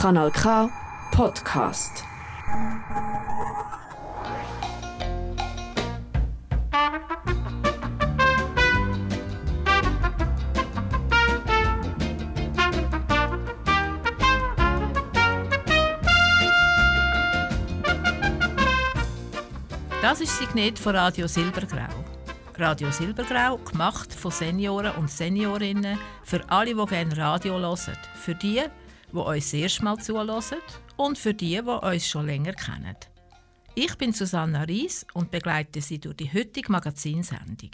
Kanal K Podcast. Das ist Signet von Radio Silbergrau. Radio Silbergrau, gemacht von Senioren und Seniorinnen, für alle, die gerne Radio hören. Für die, die uns erste Mal zuhören und für die, die uns schon länger kennen. Ich bin Susanna Ries und begleite Sie durch die heutige Magazinsendung.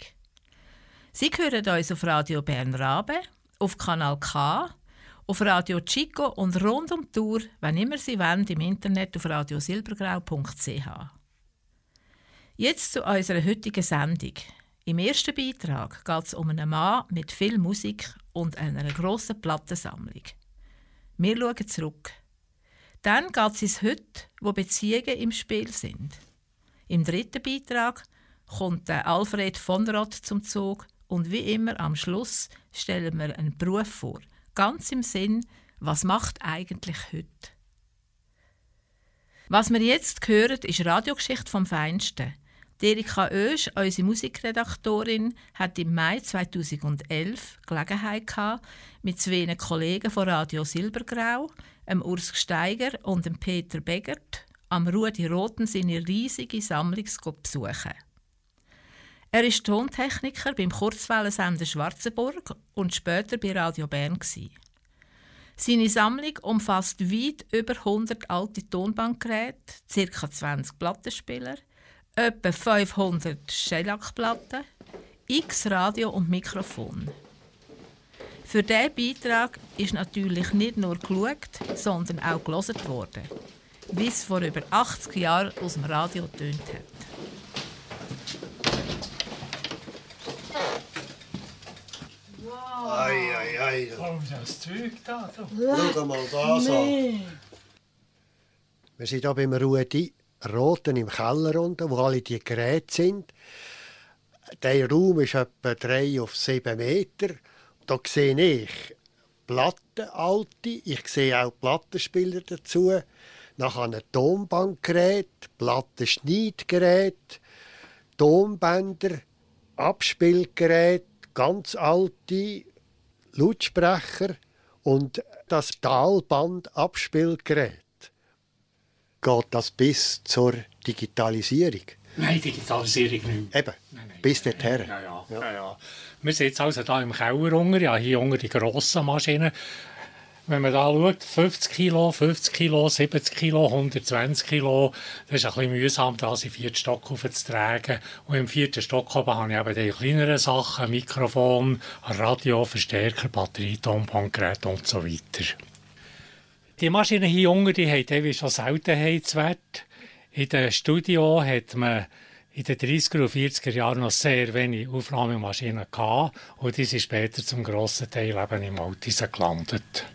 Sie hören uns auf Radio Bern Rabe, auf Kanal K, auf Radio Chico und rund um die Tour, wenn immer Sie wollen, im Internet auf radiosilbergrau.ch. Jetzt zu unserer heutigen Sendung. Im ersten Beitrag geht es um einen Mann mit viel Musik und einer grossen Plattensammlung. Wir schauen zurück. Dann geht es ins Heute, wo Beziehungen im Spiel sind. Im dritten Beitrag kommt Alfred von Roth zum Zug und wie immer am Schluss stellen wir einen Beruf vor, ganz im Sinn, was macht eigentlich heute? Was wir jetzt hören, ist Radiogeschichte vom Feinsten. Erika Oesch, unsere Musikredaktorin, hat im Mai 2011 Gelegenheit gehabt, mit zwei Kollegen von Radio Silbergrau, dem Urs Gsteiger und dem Peter Begert, am Rudi Roten seine riesige Sammlung zu besuchen. Er ist Tontechniker beim Kurzwellensender Schwarzenburg und später bei Radio Bern. Seine Sammlung umfasst weit über 100 alte Tonbandgeräte, ca. 20 Plattenspieler, etwa 500 Schellackplatten, x Radio und Mikrofon. Für diesen Beitrag ist natürlich nicht nur geschaut, sondern auch gelesen worden, wie es vor über 80 Jahren aus dem Radio tönt hat. Wow. Ei, ei, ei. Oh, das Zeug da. Schau mal das an. Wir sind hier beim Rudi Roten im Keller unten, wo alle die Geräte sind. Der Raum ist etwa drei auf sieben Meter. Da sehe ich Platten, alte. Ich sehe auch Plattenspieler dazu. Nachher ein Tonbandgerät, Plattenschneidgerät, Tonbänder, Abspielgerät, ganz alte Lautsprecher und das Talband-Abspielgerät geht das bis zur Digitalisierung? Nein, Digitalisierung nicht. Eben, nein, nein, bis dorthin. Ja, ja, ja. Ja, Wir sind jetzt also hier im Keller unter, ja, hier unter die grossen Maschinen. Wenn man da schaut, 50 Kilo, 50 Kilo, 70 Kilo, 120 Kilo, das ist ein bisschen mühsam, da in vierten Stock aufzutragen. Und im vierten Stock oben habe ich eben die kleineren Sachen, Mikrofon, Radio, Verstärker, Batterie, Tonbandgerät und so weiter. Die Maschinen hier unten, die haben schon Seltenheitswert. In den Studio hat man in den 30er und 40er Jahren noch sehr wenig Aufnahmemaschinen gehabt und die sind später zum grossen Teil eben im Altisen gelandet.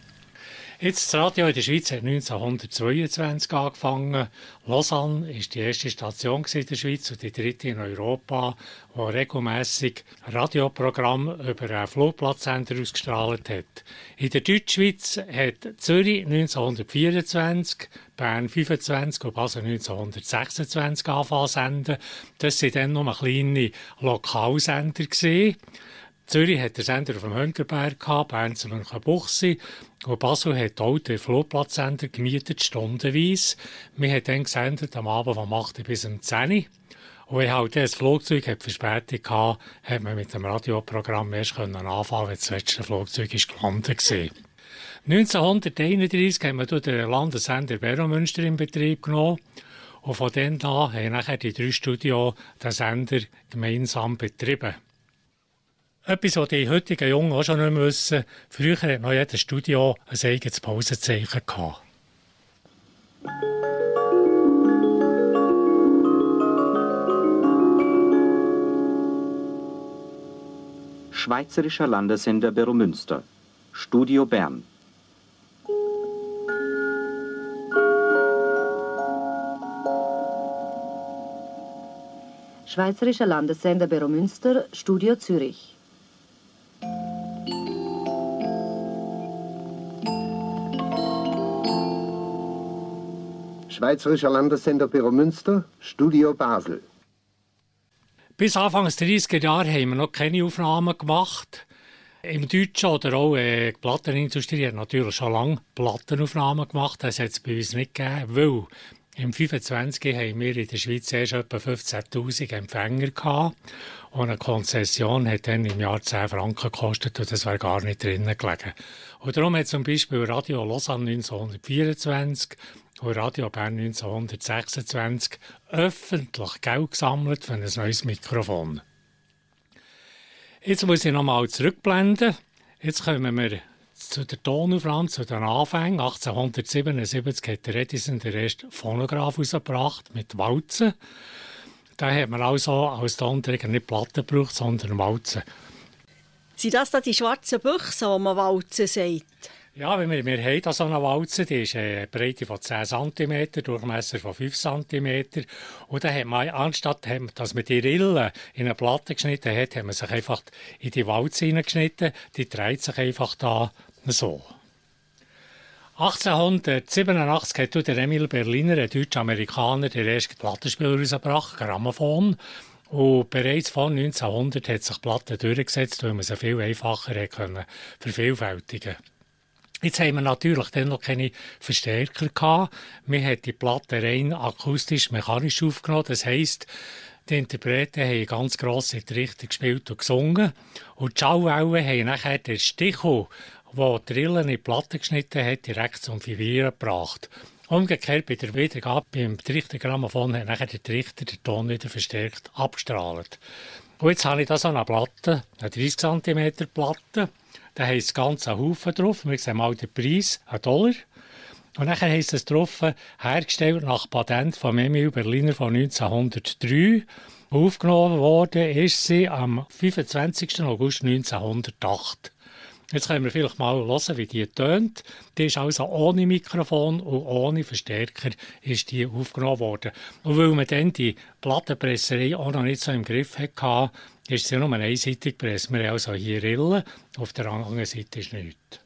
Jetzt das Radio in der Schweiz hat 1922 angefangen. Lausanne war die erste Station in der Schweiz und die dritte in Europa, wo regelmäßig Radioprogramm über einen Flugplatzsender ausgestrahlt hat. In der Deutschschweiz hat Zürich 1924, Bern 25 und Basel 1926 angefangen senden. Das waren dann noch kleine Lokalsender. Gewesen. Zürich hat der Sender auf dem Hönkerberg gehabt, Bern zu Münchenbuchsee. Und Basel hat auch den Flugplatzsender gemietet, stundenweise. Wir haben dann gesendet am Abend vom 8 bis um 10 Und wenn halt das Flugzeug hat Verspätung hatte, hat man mit dem Radioprogramm erst anfangen wenn das letzte Flugzeug ist gelandet war. 1931 haben wir den Landessender Beromünster in Betrieb genommen. Und von dann an haben nachher die drei Studios den Sender gemeinsam betrieben. Etwas, was die heutigen Jungen auch schon nicht wissen. Früher hat noch jedes Studio ein eigenes Pausenzeichen gehabt. Schweizerischer Landessender Beromünster. Studio Bern. Schweizerischer Landessender Beromünster, Studio Zürich. Schweizerischer Landessender Münster, Studio Basel. Bis Anfang des 30er Jahre haben wir noch keine Aufnahmen gemacht. Im Deutschen oder auch äh, die Plattenindustrie hat natürlich schon lange Plattenaufnahmen gemacht. Das hat es bei uns nicht gegeben, weil im 25 haben wir in der Schweiz erst etwa 15.000 Empfänger gehabt. Und eine Konzession hat dann im Jahr 10 Franken gekostet und das wäre gar nicht drinnen gelegen. Und darum hat zum Beispiel Radio Lausanne 1924 und Radio Bern 1926 öffentlich Geld gesammelt für ein neues Mikrofon. Jetzt muss ich nochmal zurückblenden. Jetzt kommen wir zu der Tonaufnahme, zu den Anfängen. 1877 hat der Edison den ersten Phonograph herausgebracht mit Walzen. Da hat man also als Tonträger nicht Platten gebraucht, sondern Walzen. Sind das da die schwarzen Büchse, die man Walzen sagt? Ja, wir, wir haben da so eine Walze, die ist eine Breite von 10 cm, Durchmesser von 5 cm. Und dann hat man, anstatt dass man die Rillen in eine Platte geschnitten hat, hat man sich einfach in die Walze hineingeschnitten. Die dreht sich einfach da so. 1887 hat der Emil Berliner, ein Deutsch-Amerikaner, den ersten Plattenspieler rausgebracht, Grammophon. Und bereits vor 1900 hat sich die Platte durchgesetzt, weil man sie viel einfacher vervielfältigen Jetzt haben wir natürlich dann noch keine Verstärker gehabt. Wir haben die Platte rein akustisch-mechanisch aufgenommen. Das heisst, die Interpreten haben ganz grosse Trichter gespielt und gesungen. Und die Schallwellen haben nachher den Stichel, der die Rillen in die Platte geschnitten hat, direkt zum Vibrieren gebracht. Umgekehrt bei der Wiedergabe beim Trichtergrammophon hat nachher der Trichter den Ton wieder verstärkt abgestrahlt. Und jetzt habe ich da so eine Platte, eine 30 cm Platte. Da heisst das ganze Haufen drauf. Wir sehen mal den Preis, ein Dollar. Und dann heisst es drauf, hergestellt nach Patent von Emil Berliner von 1903. Aufgenommen worden ist sie am 25. August 1908. Jetzt können wir vielleicht mal hören, wie die tönt. Die ist also ohne Mikrofon und ohne Verstärker ist die aufgenommen worden. Und weil man dann die Plattenpresserei auch noch nicht so im Griff hatte, ist sie nur einseitig gepresst. Wir haben also hier Rillen, auf der anderen Seite ist nichts.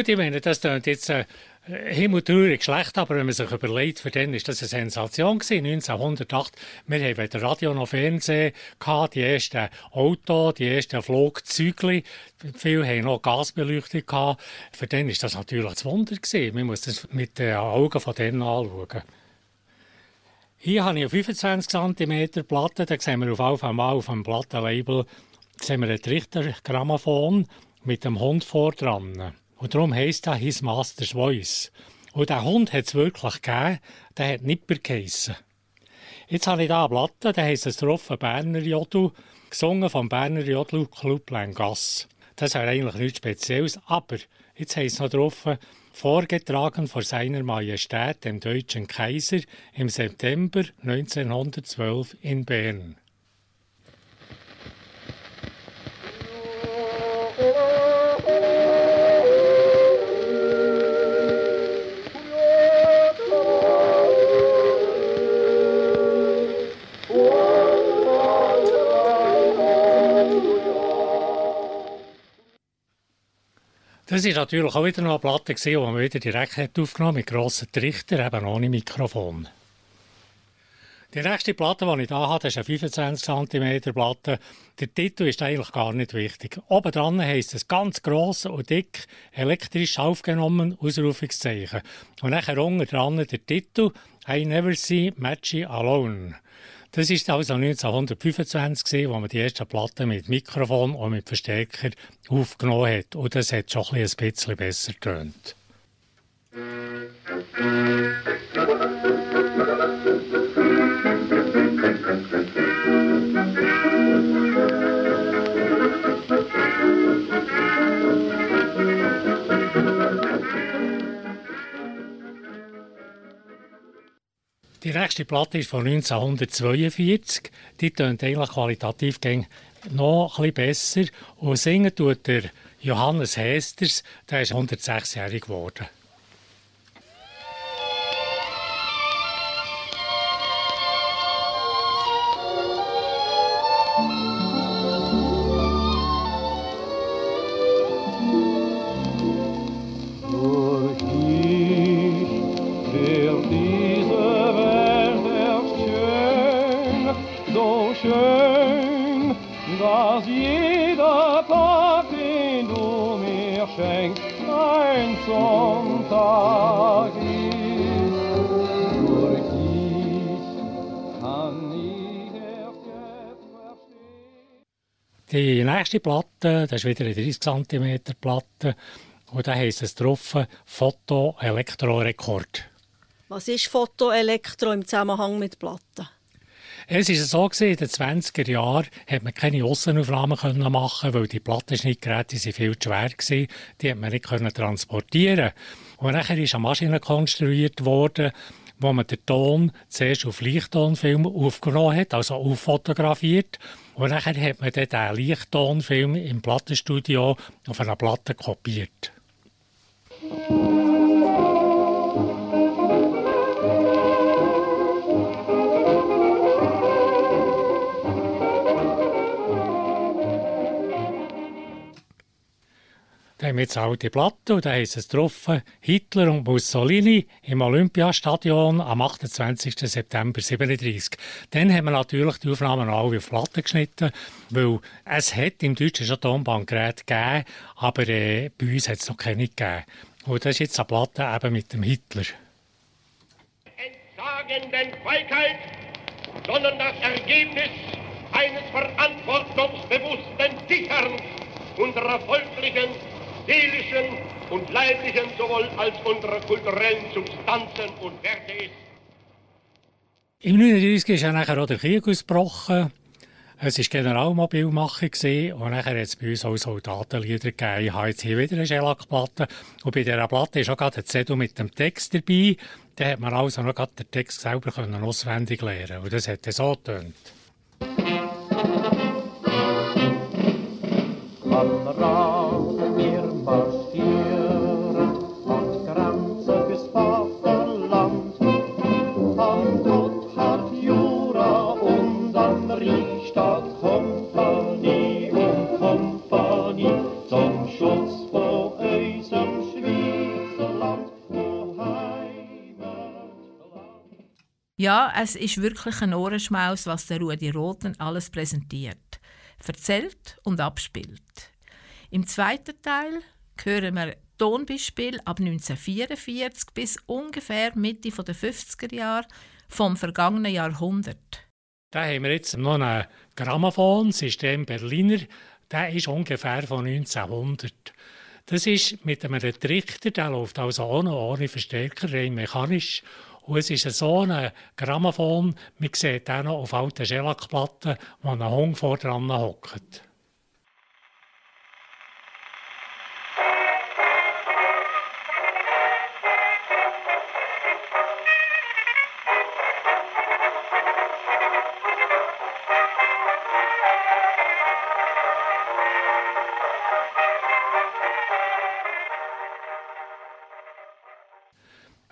Gut, ich meine, das klingt jetzt äh, himmeltraurig schlecht, aber wenn man sich überlegt, für den ist das eine Sensation gewesen, 1908. Wir haben weder Radio noch Fernsehen gehabt, die ersten Autos, die ersten Flugzeuge. Viele haben noch Gasbeleuchtung gehabt. Für den ist das natürlich ein Wunder gewesen. Man muss das mit den Augen von denen anschauen. Hier habe ich eine 25 cm Platte, da sehen wir auf Fall auf dem Plattenlabel einen Trichtergrammophon mit dem Hund vor dran. Und darum heisst er His Master's Voice. Und der Hund hat es wirklich gegeben, der hat Nipper geheissen. Jetzt habe ich hier eine Platte, der heisst es drauf, Berner Jodl, gesungen vom Berner Jodl Club Langasse. Das ist eigentlich nichts Spezielles, aber jetzt heisst es noch drauf, vorgetragen vor seiner Majestät, dem deutschen Kaiser, im September 1912 in Bern. Das war natürlich auch wieder eine Platte, die man wieder direkt hat aufgenommen mit grossen Trichter, eben ohne Mikrofon. Die nächste Platte, die ich hier habe, ist eine 25 cm Platte. Der Titel ist eigentlich gar nicht wichtig. Oben dran heisst es ganz gross und dick, elektrisch aufgenommen, Ausrufungszeichen. Und nachher unten dran der Titel I Never See Matchy Alone. Das ist also 1925 gewesen, wo man die ersten Platten mit Mikrofon und mit Verstärker aufgenommen hat. Und das hat schon ein bisschen besser getönt. Die nächste Platte ist von 1942. Die tönt eigentlich qualitativ noch ein besser. Und singen tut der Johannes Hesters, der ist 106-jährig geworden. Nächste Platte, das ist wieder eine 30 cm Platte, und da heisst es drauf Foto-Elektrorekord. Was ist Foto-Elektro im Zusammenhang mit Platten? Es war so, in den 20er Jahren hat man keine Aussenaufnahmen machen weil die Plattenschnittgeräte viel zu schwer waren. Die hat man nicht transportieren Und nachher ist eine Maschine konstruiert worden, wo man den Ton zuerst auf Lichttonfilm aufgenommen hat, also auffotografiert. Und nachher hat man dann diesen Lichttonfilm im Plattenstudio auf einer Platte kopiert. Haben wir jetzt die Platte und da heisst es drauf, Hitler und Mussolini im Olympiastadion am 28. September 1937. Dann haben wir natürlich die Aufnahmen alle auf Platte geschnitten, weil es hat im Deutschen schon Tonbandgeräte gegeben, aber äh, bei uns hat es noch keine gegeben. Und das ist jetzt eine Platte eben mit dem Hitler. Entsagenden Feigheit, sondern das Ergebnis eines verantwortungsbewussten Sicherns unserer volklichen seelischen und leiblichen sowohl als unserer kulturellen Substanzen und Werte ist. Im 1939 ist ja nachher auch der Krieg ausgebrochen. Es war Generalmobilmache und nachher hat es bei uns auch Soldatenlieder gegeben. Ich habe jetzt hier wieder eine Schellackplatte und bei dieser Platte ist auch gerade ein Zettel mit dem Text dabei. Da hat man also noch gerade den Text selber können auswendig lernen und das hat so getönt. Kamerad, Ja, es ist wirklich ein Ohrenschmaus, was der Rudi Roten alles präsentiert erzählt und abspielt. Im zweiten Teil hören wir Tonbeispiel ab 1944 bis ungefähr Mitte der 50er Jahre vom vergangenen Jahrhundert. Da haben wir jetzt noch einen Grammophon, System Berliner, der ist ungefähr von 1900. Das ist mit einem Trichter, der läuft also noch ohne Verstärker, rein mechanisch. Und es ist so ein Grammophon, man sieht auch noch auf alten Schellackplatten, wo ein Hund vor dran hockt.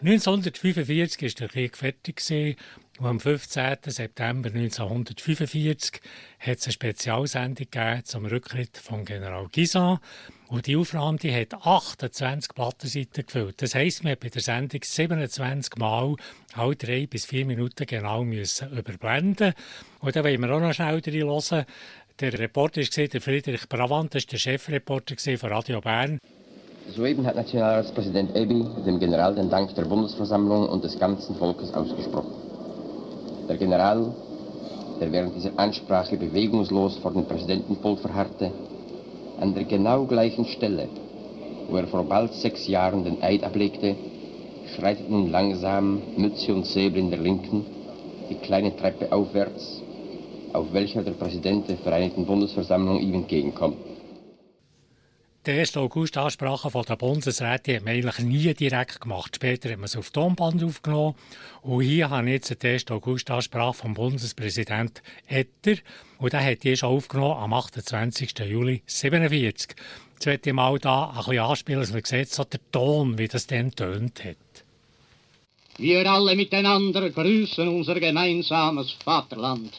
1945 ist der Krieg fertig und am 15. September 1945 hat es eine Spezialsendung zum Rücktritt von General Guisan. Und die Aufnahme die hat 28 Plattenseiten gefüllt. Das heisst, man hat bei der Sendung 27 Mal alle drei bis vier Minuten genau müssen überblenden. Und da wollen wir auch noch schnell hören. Der Reporter war Friedrich Bravant, das war der Chefreporter von Radio Bern. Soeben hat Nationalratspräsident Ebi dem General den Dank der Bundesversammlung und des ganzen Volkes ausgesprochen. Der General, der während dieser Ansprache bewegungslos vor dem Präsidentenpult verharrte, an der genau gleichen Stelle, wo er vor bald sechs Jahren den Eid ablegte, schreitet nun langsam, Mütze und Säbel in der Linken, die kleine Treppe aufwärts, auf welcher der Präsident der Vereinigten Bundesversammlung ihm entgegenkommt. Die 1. August-Ansprache der Bundesräte hat man eigentlich nie direkt gemacht. Später hat man es auf Tonband aufgenommen. Und hier habe ich jetzt die 1. August-Ansprache vom Bundespräsident Etter. Und der hat die schon aufgenommen am 28. Juli 1947. Jetzt möchte ich mal da ein bisschen anspielen, dass man sieht, so der Ton, wie das dann tönt hat. Wir alle miteinander grüßen unser gemeinsames Vaterland.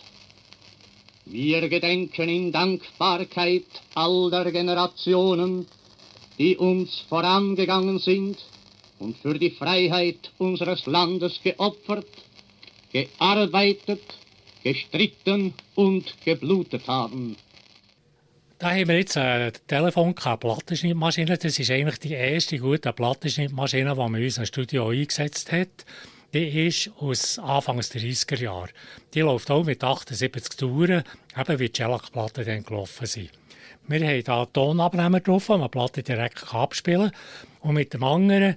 Wir gedenken in Dankbarkeit all der Generationen, die uns vorangegangen sind und für die Freiheit unseres Landes geopfert, gearbeitet, gestritten und geblutet haben. Da haben wir jetzt ein Telefon, eine Plattenschnittmaschine. Das ist eigentlich die erste gute Plattenschnittmaschine, die man in unserem Studio eingesetzt hat. Die ist aus Anfangs der 30er Jahre. Die läuft auch mit 78 Touren, eben wie die Shellac-Platten dann gelaufen sind. Wir haben hier Tonabnehmer drauf, den man die Platte direkt abspielen kann. Und mit dem anderen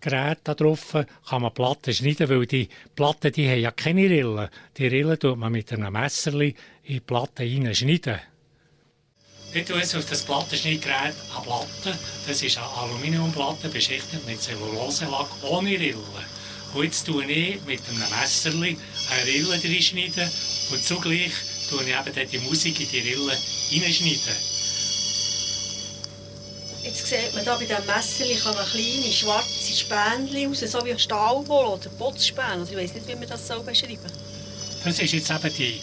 Gerät da drauf kann man Platten schneiden, weil die Platten die haben ja keine Rillen. Die Rillen tut man mit einem Messer in die Platte hineinschneiden. Ich tue jetzt auf das Plattenschneidgerät eine Platte. Das ist eine Aluminiumplatte beschichtet mit Zelluloselack ohne Rillen. Und jetzt tue ich mit einem Messer eine Rille reinschneiden und zugleich tue ich eben die Musik in die Rille hineinschneiden. Jetzt sieht man hier bei diesem Messer man kleine schwarze Spänchen raus, so wie Stahlwolle oder Putzspäne. Also ich weiß nicht, wie man das so beschreiben Das ist jetzt eben die,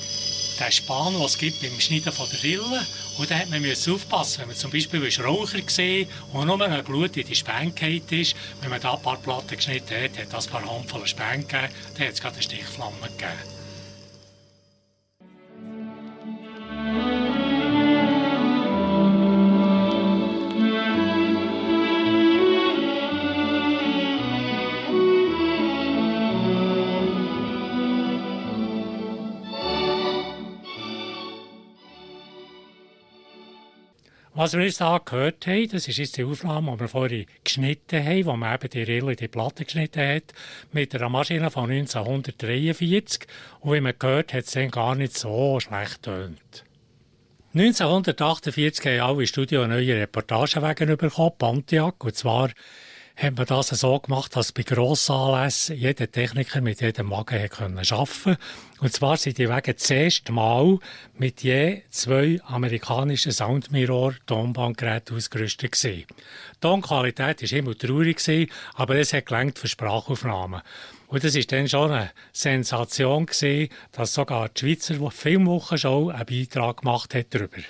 der Span, den es gibt beim Schneiden von der Rille. Und da hat man aufpassen, wenn man zum Beispiel Raucher gesehen und nur ein Blut in die Späne ist, wenn man da ein paar Platten geschnitten hat, hat das ein paar Handvoll Späne gegeben, dann hat es gerade eine Stichflamme gegeben. Was wir jetzt hier gehört haben, das ist jetzt die Aufnahme, die wir vorhin geschnitten haben, wo man eben die Rille, die Platte geschnitten hat, mit einer Maschine von 1943. Und wie man gehört, hat es dann gar nicht so schlecht tönt. 1948 haben alle Studio eine neue Reportagewagen bekommen, Pontiac, und zwar hat man das so gemacht, dass bei Grossanlässen jeder Techniker mit jedem Wagen arbeiten konnte. Und zwar sind die Wagen das erste Mal mit je zwei amerikanischen Soundmirror Tonbandgeräten ausgerüstet gewesen. Die Tonqualität war immer traurig, aber es hat gelangt für Sprachaufnahmen. Und das war dann schon eine Sensation, gewesen, dass sogar die Schweizer Filmwochenschau einen Beitrag gemacht hat darüber.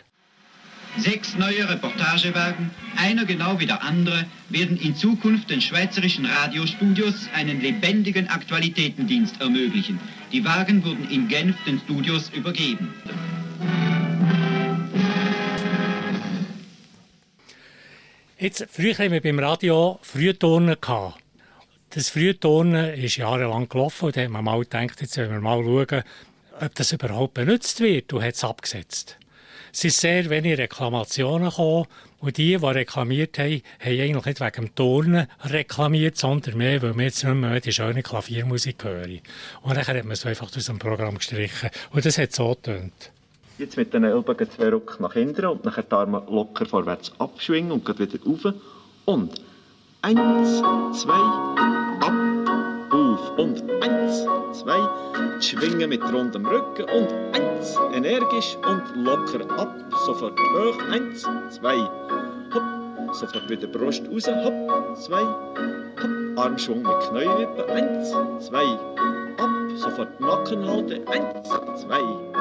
Sechs neue Reportagewagen, einer genau wie der andere, werden in Zukunft den schweizerischen Radiostudios einen lebendigen Aktualitätendienst ermöglichen. Die Wagen wurden in Genf den Studios übergeben. Jetzt, früher haben wir beim Radio Frühturnen. Das Frühturnen ist jahrelang gelaufen und da hat man mal gedacht, jetzt wollen wir mal schauen, ob das überhaupt benutzt wird und hat es abgesetzt. Sind sehr wenige Reklamationen gekommen. Und die, die reklamiert haben, haben eigentlich nicht wegen dem Turnen reklamiert, sondern mehr, weil wir jetzt nicht mehr die schöne Klaviermusik hören. Und dann hat man es einfach aus dem Programm gestrichen. Und das hat so getönt. Jetzt mit den Ellbogen zwei Ruck nach hinten und dann die Arme locker vorwärts abschwingen und geht wieder rauf. Und eins, zwei, ab auf und eins, zwei, schwingen mit rundem Rücken und eins, energisch und locker ab, sofort hoch, eins, zwei, hopp, sofort wieder Brust raus, hopp, zwei, hopp, Armschwung mit Knäuelwippen, eins, zwei, ab, sofort Nacken halten, eins, zwei,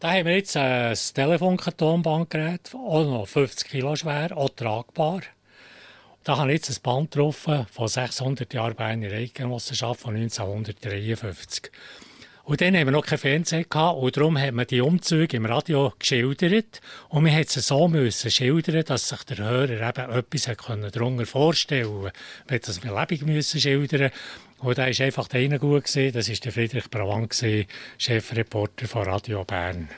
Da haben wir jetzt ein Telefonkartonbandgerät, auch noch 50 Kilo schwer, auch tragbar. Da habe ich jetzt ein Band drauf von 600 Jahren Berner Eidgenossenschaft von 1953. Und dann haben wir noch kein Fernsehen gehabt und darum hat man die Umzüge im Radio geschildert. Und wir mussten es so müssen schildern, dass sich der Hörer eben etwas darunter vorstellen konnte. Wir mussten das lebendig müssen schildern. Und da war einfach der eine gut, gewesen, das war der Friedrich Bravant, Chefreporter von Radio Bern.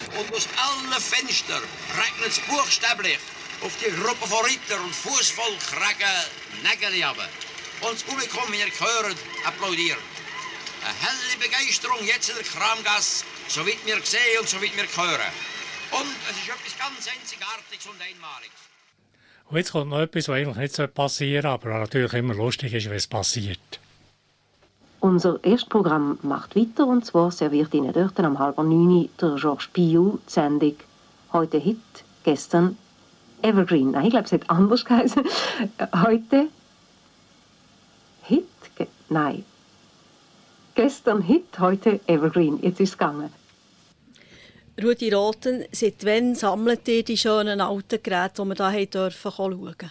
Und aus allen Fenstern regnet es buchstäblich auf die Gruppe von Ritter und Fußvolk regen Nägel runter. Und das Publikum, wie ihr gehört, applaudiert. Eine helle Begeisterung jetzt in der Kramgasse so weit wir sehen und so weit wir hören. Und es ist etwas ganz Einzigartiges und Einmaliges. Und jetzt kommt noch etwas, was eigentlich nicht passieren sollte, aber natürlich immer lustig ist, wenn es passiert. Unser erstes Programm macht weiter und zwar serviert Ihnen dort am halb neun der Georges Piou die Sendung «Heute Hit, gestern Evergreen». Nein, ich glaube, es hat anders geheißen. Heute Hit, Ge nein. Gestern Hit, heute Evergreen. Jetzt ist es gegangen. Rudi Roten, seit wann sammelt ihr die schönen alten Geräte, die wir hier schauen?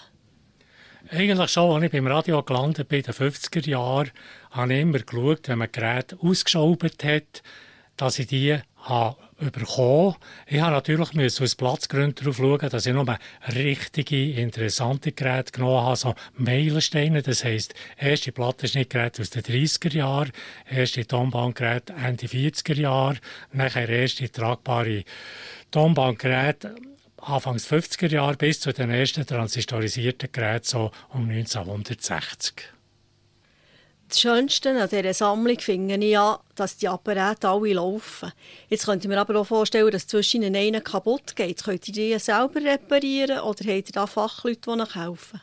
Eigentlich schon, als ich beim Radio gelandet bin, in den 50er Jahren, habe ich immer geschaut, wenn man Geräte ausgeschraubt hat, dass ich die habe bekommen. Ich habe natürlich aus Platzgründen darauf schauen, dass ich nur richtige, interessante Geräte genommen habe, so Meilensteine. Das heisst, erste Plattenschnittgeräte aus den 30er Jahren, erste Tonbandgeräte Ende 40er Jahre, nachher erste tragbare Tonbandgeräte Anfangs 50er Jahre bis zu den ersten transistorisierten Geräten so um 1960. Das Schönste an dieser Sammlung finde ich ja, dass die Apparate alle laufen. Jetzt könnte ich mir aber auch vorstellen, dass zwischen ihnen einer kaputt geht. Könnt ihr die selber reparieren oder habt ihr da Fachleute, die euch helfen?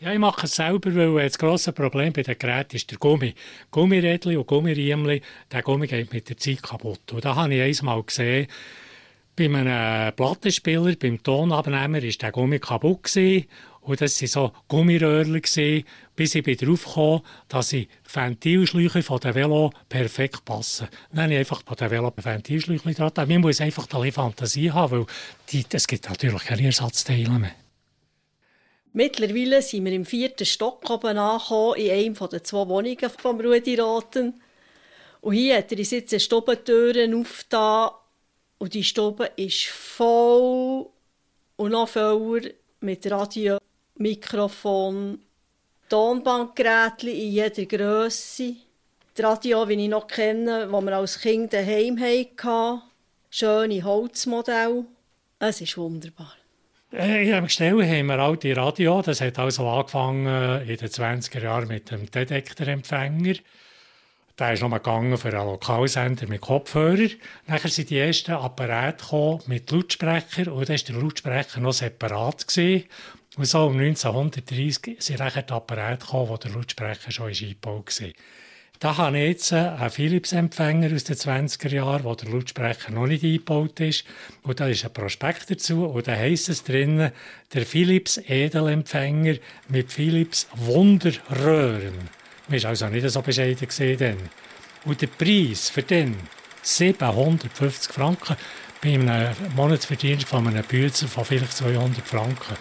Ja, ich mache es selber, weil das grosse Problem bei den Geräten ist der Gummi. Gummirädchen und Gummiriemli, der Gummi geht mit der Zeit kaputt. Und da habe ich einmal gesehen, bei einem Plattenspieler, beim Tonabnehmer, war der Gummi kaputt gewesen. Und das waren so Gummiröhrchen, gewesen, bis ich darauf kam, dass die Ventilschläuche von den Velo perfekt passen. Dann habe ich einfach bei den Velo Ventilschläuche dran. Man muss einfach eine Fantasie haben, weil es gibt natürlich keine Ersatzteile mehr. Mittlerweile sind wir im vierten Stock oben angekommen, in einem der zwei Wohnungen von Rudi Roten. Und hier hat er uns jetzt eine Stubentüren aufgetan und die Stube ist voll und noch voller mit Radio, Mikrofon, Tonbandgeräten in jeder Größe. Das Radio, wie ich noch kenne, das wir als Kind daheim hatten. Schöne Holzmodelle. Es ist wunderbar. In dem Gestell haben wir alte Radio. Das hat also angefangen in den 20er Jahren mit dem Detektorempfänger. Der ist nochmal gegangen für einen Lokalsender mit Kopfhörer. Nachher sind die ersten Apparate mit Lautsprecher und dann war der Lautsprecher noch separat. Gewesen. Und so um 1930 sind dann die Apparate gekommen, wo der Lautsprecher schon eingebaut war. Da habe ich jetzt einen Philips-Empfänger aus den 20er Jahren, wo der Lautsprecher noch nicht eingebaut ist. Und da ist ein Prospekt dazu und da heisst es drinnen, der Philips Edelempfänger mit Philips Wunderröhren. Man war also nicht so bescheiden dann. Und der Preis für den 750 Franken bei einem Monatsverdienst von einem Bützer von vielleicht 200 Franken.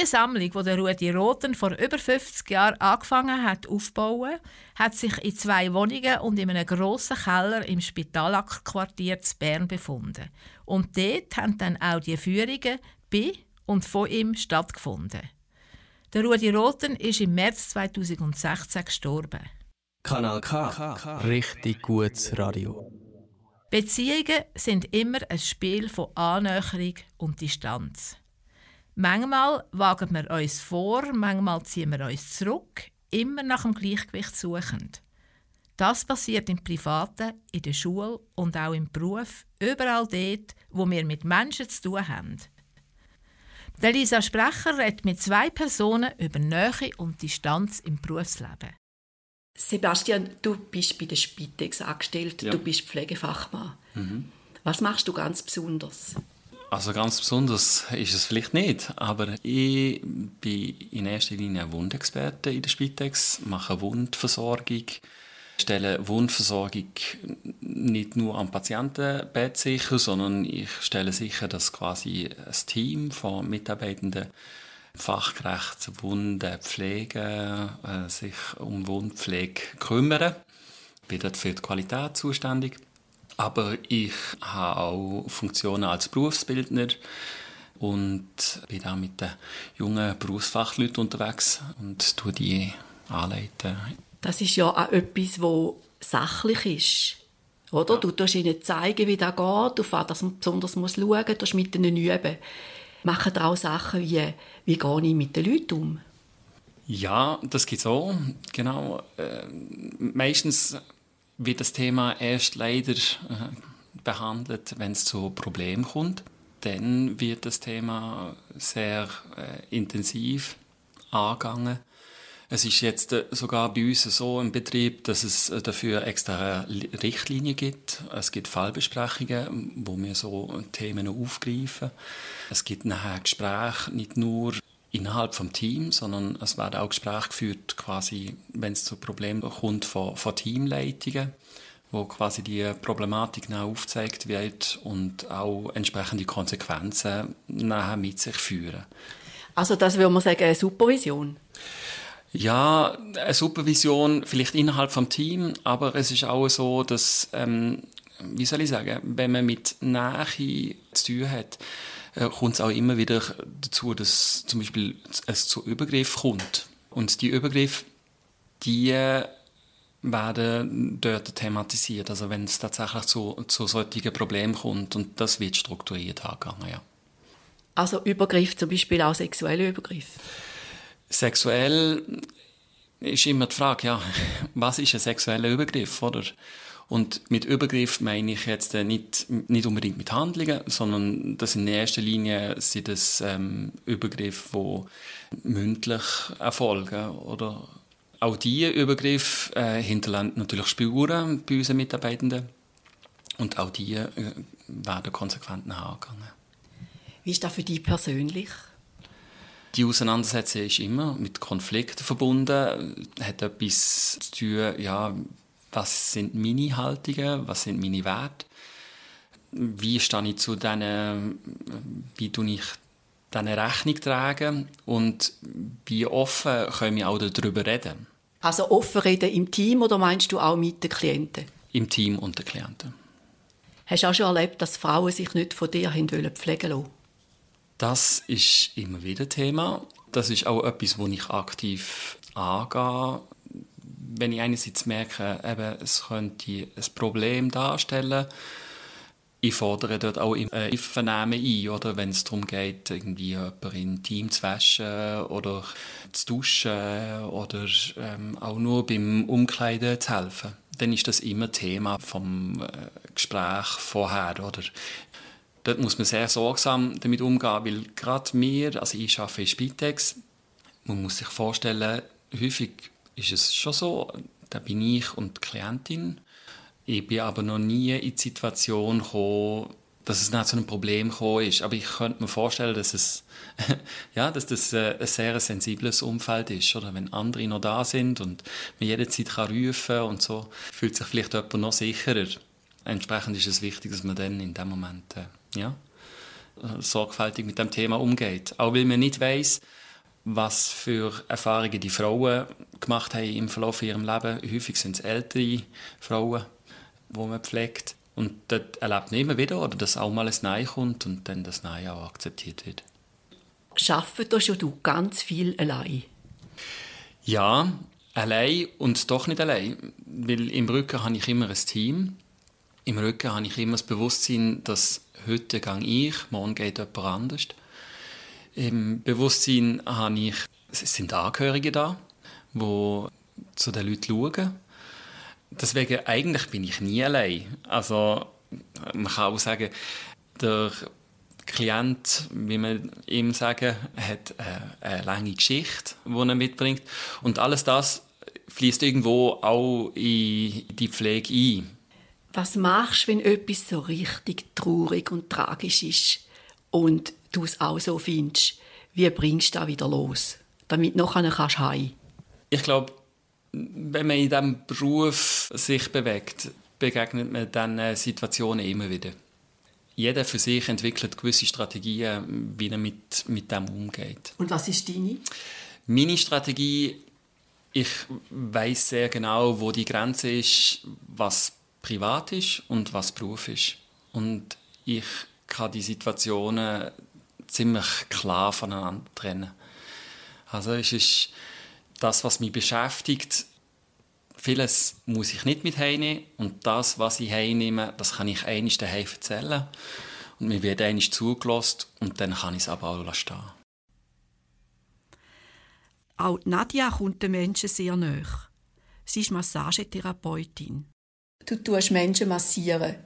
Die Sammlung, die der Rudi Roten vor über 50 Jahren angefangen hat aufzubauen, hat sich in zwei Wohnungen und in einem grossen Keller im Spitalackerquartier zu Bern befunden. Und dort haben dann auch die Führungen bei und von ihm stattgefunden. Der Rudi Roten ist im März 2016 gestorben. Kanal K. Richtig gutes Radio. Beziehungen sind immer ein Spiel von Annäherung und Distanz. Manchmal wagen wir uns vor, manchmal ziehen wir uns zurück, immer nach dem Gleichgewicht suchend. Das passiert im Privaten, in der Schule und auch im Beruf, überall dort, wo wir mit Menschen zu tun haben. Der Lisa Sprecher redet mit zwei Personen über Nähe und Distanz im Berufsleben. Sebastian, du bist bei der Spitex angestellt, Ja. du bist Pflegefachmann. Mhm. Was machst du ganz besonders? Also ganz besonders ist es vielleicht nicht, aber ich bin in erster Linie Wundexperte in der Spitex, mache Wundversorgung, stelle Wundversorgung nicht nur am Patientenbett sicher, sondern ich stelle sicher, dass quasi ein Team von Mitarbeitenden fachgerecht Wunden pflegen, äh, sich um Wundpflege kümmern. Ich bin dort für die Qualität zuständig. Aber ich habe auch Funktionen als Berufsbildner und bin auch mit den jungen Berufsfachleuten unterwegs und tue die anleiten. Das ist ja auch etwas, wo sachlich ist. Oder? Du tust ihnen zeigen, wie das geht, auf was das man besonders muss schauen muss, du mit ihnen üben. Machen auch Sachen wie, wie gehe ich mit den Leuten um? Ja, das gibt es auch. Genau. Äh, meistens wird das Thema erst leider äh, behandelt, wenn es zu Problemen kommt. Dann wird das Thema sehr äh, intensiv angegangen. Es ist jetzt äh, sogar bei uns so im Betrieb, dass es äh, dafür extra Li- Richtlinien gibt. Es gibt Fallbesprechungen, wo wir so Themen aufgreifen. Es gibt nachher Gespräche, nicht nur innerhalb vom Team, sondern es werden auch Gespräche geführt, quasi, wenn es zu Problemen kommt, von, von Teamleitungen, wo quasi die Problematik genau aufgezeigt wird und auch entsprechende Konsequenzen nachher mit sich führen. Also das würde man sagen, eine Supervision. Ja, eine Supervision vielleicht innerhalb vom Team, aber es ist auch so, dass, ähm, wie soll ich sagen, wenn man mit Nähe zu tun hat, äh, kommt es auch immer wieder dazu, dass zum Beispiel es zu Übergriff kommt. Und die Übergriffe, die äh, werden dort thematisiert, also wenn es tatsächlich zu, zu solchen Problemen kommt und das wird strukturiert angegangen, ja. Also Übergriff, zum Beispiel auch sexuelle Übergriff. Sexuell ist immer die Frage, ja, was ist ein sexueller Übergriff, oder? Und mit Übergriff meine ich jetzt äh, nicht, nicht unbedingt mit Handlungen, sondern das in erster Linie sind das ähm, Übergriffe, die mündlich erfolgen, oder? Auch diese Übergriffe äh, hinterlassen natürlich Spuren bei unseren Mitarbeitenden und auch die äh, werden konsequent nachgegangen. Wie ist das für dich persönlich? Die Auseinandersetzung ist immer mit Konflikten verbunden, hat etwas zu tun, ja, was sind meine Haltungen, was sind meine Werte, wie stehe ich zu denen, wie tue ich diesen Rechnung tragen und wie offen können wir auch darüber reden, Also offen reden im Team oder meinst du auch mit den Klienten? im Team und den Klienten. Hast du auch schon erlebt, dass Frauen sich nicht von dir haben wollen pflegen lassen? Das ist immer wieder Thema. Das ist auch etwas, wo ich aktiv angehe. Wenn ich einerseits merke, eben, es könnte ein Problem darstellen, ich fordere dort auch im äh, Vernehmen ein, oder wenn es darum geht, irgendwie jemanden im Team zu waschen oder zu duschen oder ähm, auch nur beim Umkleiden zu helfen. Dann ist das immer Thema vom äh, Gespräch vorher, oder? Dort muss man sehr sorgsam damit umgehen, weil gerade wir, also ich arbeite in Spitex, man muss sich vorstellen, häufig ist es schon so, da bin ich und die Klientin. Ich bin aber noch nie in die Situation gekommen, dass es nicht zu einem Problem gekommen ist. Aber ich könnte mir vorstellen, dass es, ja, dass das äh, ein sehr sensibles Umfeld ist, oder? Wenn andere noch da sind und man jederzeit kann rufen und so, fühlt sich vielleicht jemand noch sicherer. Entsprechend ist es wichtig, dass man dann in dem Moment, äh, ja, äh, sorgfältig mit dem Thema umgeht. Auch weil man nicht weiß, was für Erfahrungen die Frauen gemacht haben im Verlauf ihres Lebens. Häufig sind es ältere Frauen, die man pflegt. Und dort erlebt man immer wieder, oder dass auch mal ein Nein kommt und dann das Nein auch akzeptiert wird. Schaffen tust ja du ganz viel allein. Ja, allein und doch nicht allein. Weil im Rücken habe ich immer ein Team. Im Rücken habe ich immer das Bewusstsein, dass heute gehe ich, morgen geht jemand anders. Im Bewusstsein habe ich, es sind Angehörige da, die zu den Leuten schauen. Deswegen, eigentlich bin ich nie allein. Also, man kann auch sagen, der Klient, wie man ihm sagen, hat eine lange Geschichte, die er mitbringt. Und alles das fließt irgendwo auch in die Pflege ein. Was machst du, wenn etwas so richtig traurig und tragisch ist und du es auch so findest? Wie bringst du das wieder los, damit du nachher kannst heim? Ich glaube, wenn man in diesem Beruf sich bewegt, begegnet man diesen Situationen immer wieder. Jeder für sich entwickelt gewisse Strategien, wie er mit, mit dem umgeht. Und was ist deine? Meine Strategie, ich weiß sehr genau, wo die Grenze ist, was privat ist und was Beruf ist. Und ich kann die Situationen ziemlich klar voneinander trennen. Also es ist das, was mich beschäftigt, vieles muss ich nicht mit heimnehmen und das, was ich heimnehme, das kann ich einmal daheim erzählen und mir wird einmal zugelassen und dann kann ich es aber auch stehen. Auch Nadja kommt den Menschen sehr nahe. Sie ist Massagetherapeutin. Du tust Menschen massieren.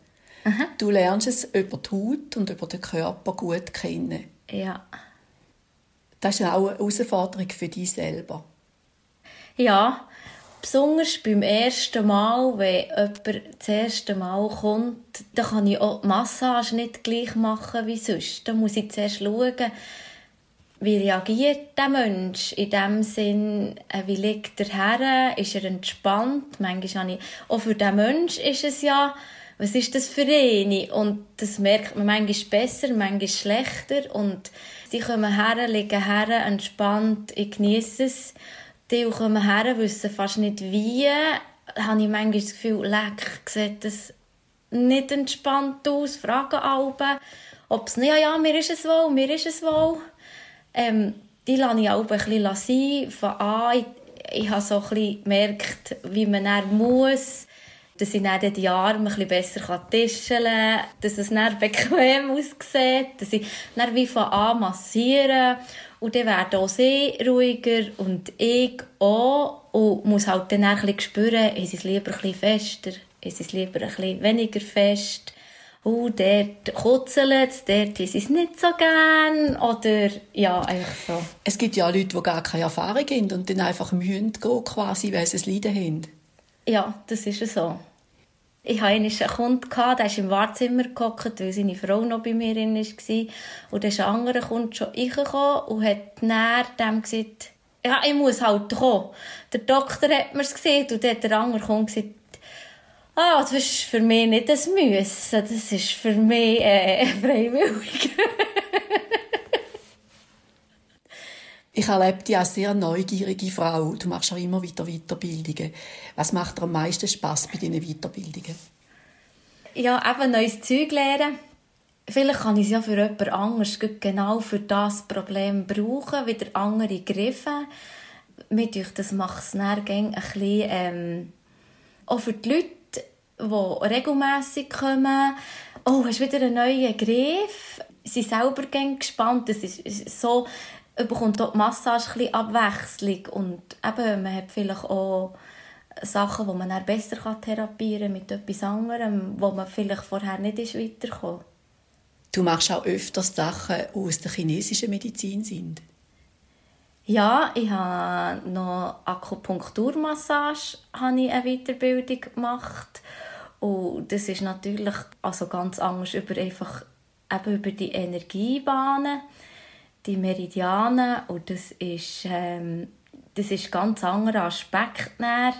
Aha. Du lernst es über die Haut und über den Körper gut kennen. Ja. Das ist auch eine Herausforderung für dich selber. Ja, besonders beim ersten Mal, wenn jemand das erste Mal kommt, dann kann ich auch die Massage nicht gleich machen wie sonst. Da muss ich zuerst schauen, wie reagiert der Mensch in dem Sinn, äh, wie liegt er her, ist er entspannt, manchmal habe ich, auch für den Mensch ist es ja, was ist das für eine? Und das merkt man manchmal besser, manchmal schlechter und sie kommen her, liegen her, entspannt, ich genieße es. Die kommen her, wissen fast nicht wie, habe ich manchmal das Gefühl, leck, sieht das nicht entspannt aus, fragen alle, ob es, ja, ja, mir ist es wohl, mir ist es wohl. Ähm, die lasse ich auch ein bisschen sein, von an. Ich, ich habe so ein bisschen gemerkt, wie man dann muss, dass ich dann die Arme ein besser tischen kann, dass es dann bequem aussieht, dass ich dann wie von an massieren und dann werden auch sie ruhiger und ich auch und muss halt dann ein bisschen spüren, ist es lieber ein fester, ist es lieber ein weniger fest oh, dort kutzelt es, dort ist es nicht so gern oder ja, einfach so. Es gibt ja Leute, die gar keine Erfahrung haben und dann einfach mühen gehen, quasi, weil sie es Leiden haben. Ja, das ist so. Ich hatte einen Kunden, der ist im Wartezimmer gehockt, weil seine Frau noch bei mir drin war. Und dann ist ein anderer Kunde schon reingekommen und hat näher dem gesagt, ja, ich muss halt kommen. Der Doktor hat mir es gesagt und dann hat der andere Kunde gesagt, Ah, das ist für mich nicht das Müssen, das ist für mich äh, freiwillig. Ich erlebe dich als sehr neugierige Frau. Du machst auch immer wieder Weiterbildungen. Was macht dir am meisten Spass bei diesen Weiterbildungen? Ja, eben neues Zeug lernen. Vielleicht kann ich es ja für jemand anderes genau für das Problem brauchen, wieder andere Griffe. Mir denke, das macht es dann ein bisschen, ähm, auch für die Leute die regelmässig kommen. Oh, hast du wieder einen neuen Griff? Sie sind selber gespannt. Es ist so, bekommt auch die Massage ein bisschen Abwechslung. Und eben, man hat vielleicht auch Sachen, die man dann besser therapieren kann mit etwas anderem, wo man vielleicht vorher nicht ist weitergekommen Du machst auch öfters Sachen, die aus der chinesischen Medizin sind. Ja, ich habe noch Akupunkturmassage habe ich eine Weiterbildung gemacht. Und das ist natürlich also ganz anders über einfach eben über die Energiebahnen, die Meridianen und das ist ähm, das ist ganz anderer Aspekt näher.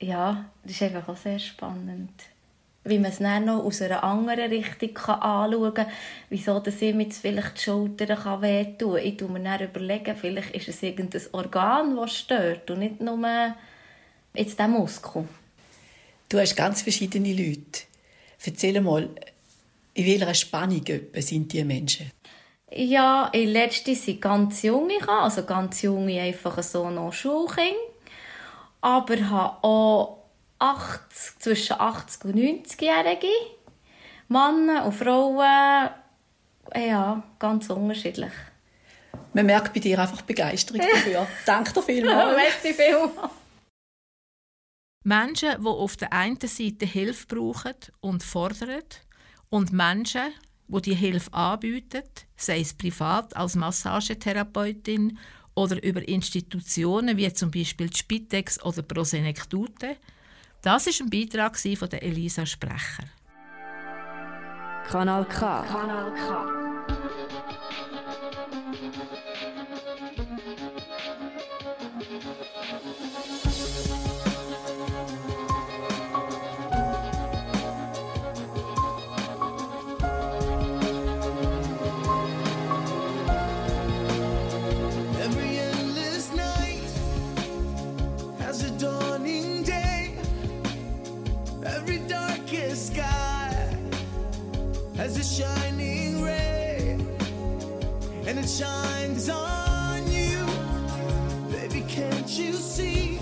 Ja, das ist einfach auch sehr spannend. wie man es dann noch aus einer anderen Richtung kann anschauen kann, wieso das ihm jetzt vielleicht die Schulter kann wehtun kann. Ich tue mir dann überlegen, vielleicht ist es irgendein Organ, das stört und nicht nur jetzt der Muskel. Du hast ganz verschiedene Leute. Erzähl mal, in welcher Spannung sind die Menschen? Ja, in letzter sind ganz junge, also ganz junge einfach so noch Schulkinder. Aber ich habe auch 80, zwischen 80 und 90-Jährige. Männer und Frauen, ja, ganz unterschiedlich. Man merkt bei dir einfach Begeisterung dafür. Danke dir vielmals. Merci vielmals. Menschen, die auf der einen Seite Hilfe brauchen und fordern und Menschen, die die Hilfe anbieten, sei es privat als Massagetherapeutin oder über Institutionen wie zum Beispiel die Spitex oder Prosenektute. Das ist ein Beitrag von der Elisa Sprecher. Kanal K. Kanal K. shining ray, and it shines on you. Baby, can't you see?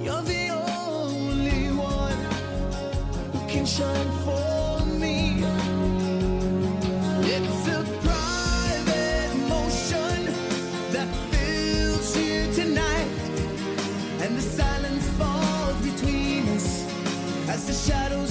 You're the only one who can shine for me. It's a private emotion that fills you tonight, and the silence falls between us as the shadows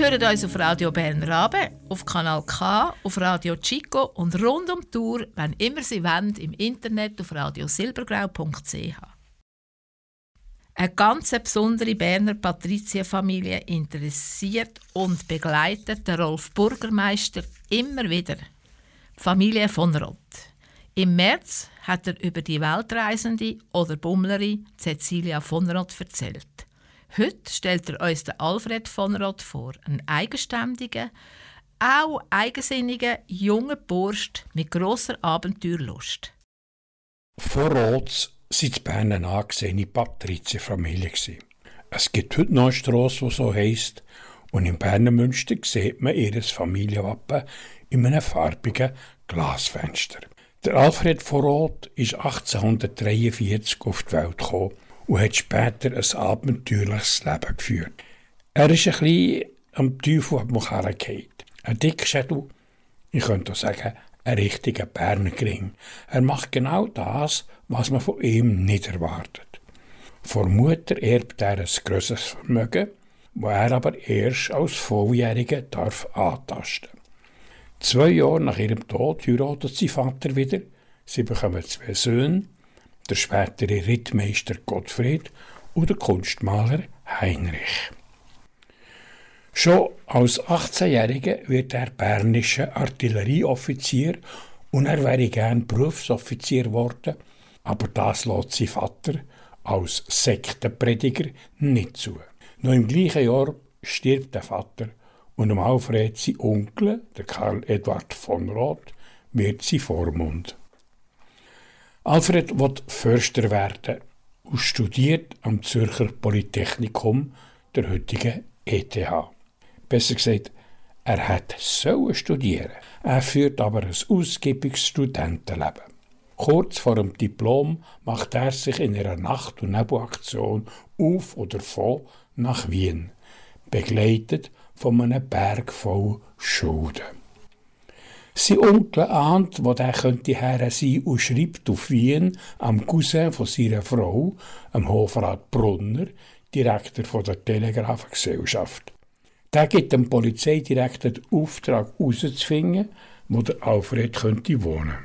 hören uns auf Radio Bern Rabe, auf Kanal K, auf Radio Chico und rund um die Tour, wenn immer Sie wollen, im Internet auf radiosilbergrau.ch. Eine ganz besondere Berner Patrizienfamilie interessiert und begleitet den Rolf Burgermeister immer wieder. Die Familie von Roth. Im März hat er über die Weltreisende oder Bummlerin Cecilia von Roth erzählt. Heute stellt er uns den Alfred von Roth vor, einen eigenständigen, auch eigensinnigen jungen Burst mit grosser Abenteuerlust. Vor Roths sind die Bern eine angesehene Patrizierfamilie. Es gibt heute noch eine Strasse, die so heisst, und im Berner Münster sieht man ihr Familienwappen in einem farbigen Glasfenster. Der Alfred von Roth ist 1843 auf die Welt gekommen und hat später ein abenteuerliches Leben geführt. Er ist ein bisschen am Teufel ab gefallen. Ein dicker Schädel, ich könnte auch sagen, ein richtiger Berner Gring. Er macht genau das, was man von ihm nicht erwartet. Von Mutter erbt er ein grosses Vermögen, wo er aber erst als Volljähriger darf antasten. Zwei Jahre nach ihrem Tod heiratet sie Vater wieder. Sie bekommen zwei Söhne, der spätere Rittmeister Gottfried und der Kunstmaler Heinrich. Schon als 18-Jähriger wird er bernischer Artillerieoffizier und er wäre gern Berufsoffizier geworden, aber das lässt sein Vater als Sektenprediger nicht zu. Noch im gleichen Jahr stirbt der Vater und dem Alfred sein Onkel, der Karl Eduard von Roth, wird sein Vormund. Alfred wird Förster werden und studiert am Zürcher Polytechnikum, der heutigen ETH. Besser gesagt, er hat sollen studieren. Er führt aber ein ausgiebiges Studentenleben. Kurz vor dem Diplom macht er sich in einer Nacht- und Nebelaktion auf oder von nach Wien, begleitet von einem Berg voll Schulden. Sein Onkel ahnt, wo der könnte her sein und schreibt auf Wien am Cousin von seiner Frau, am Hofrat Brunner, Direktor von der Telegrafengesellschaft. Der gibt dem Polizeidirektor den Auftrag herauszufinden, wo der Alfred könnte wohnen.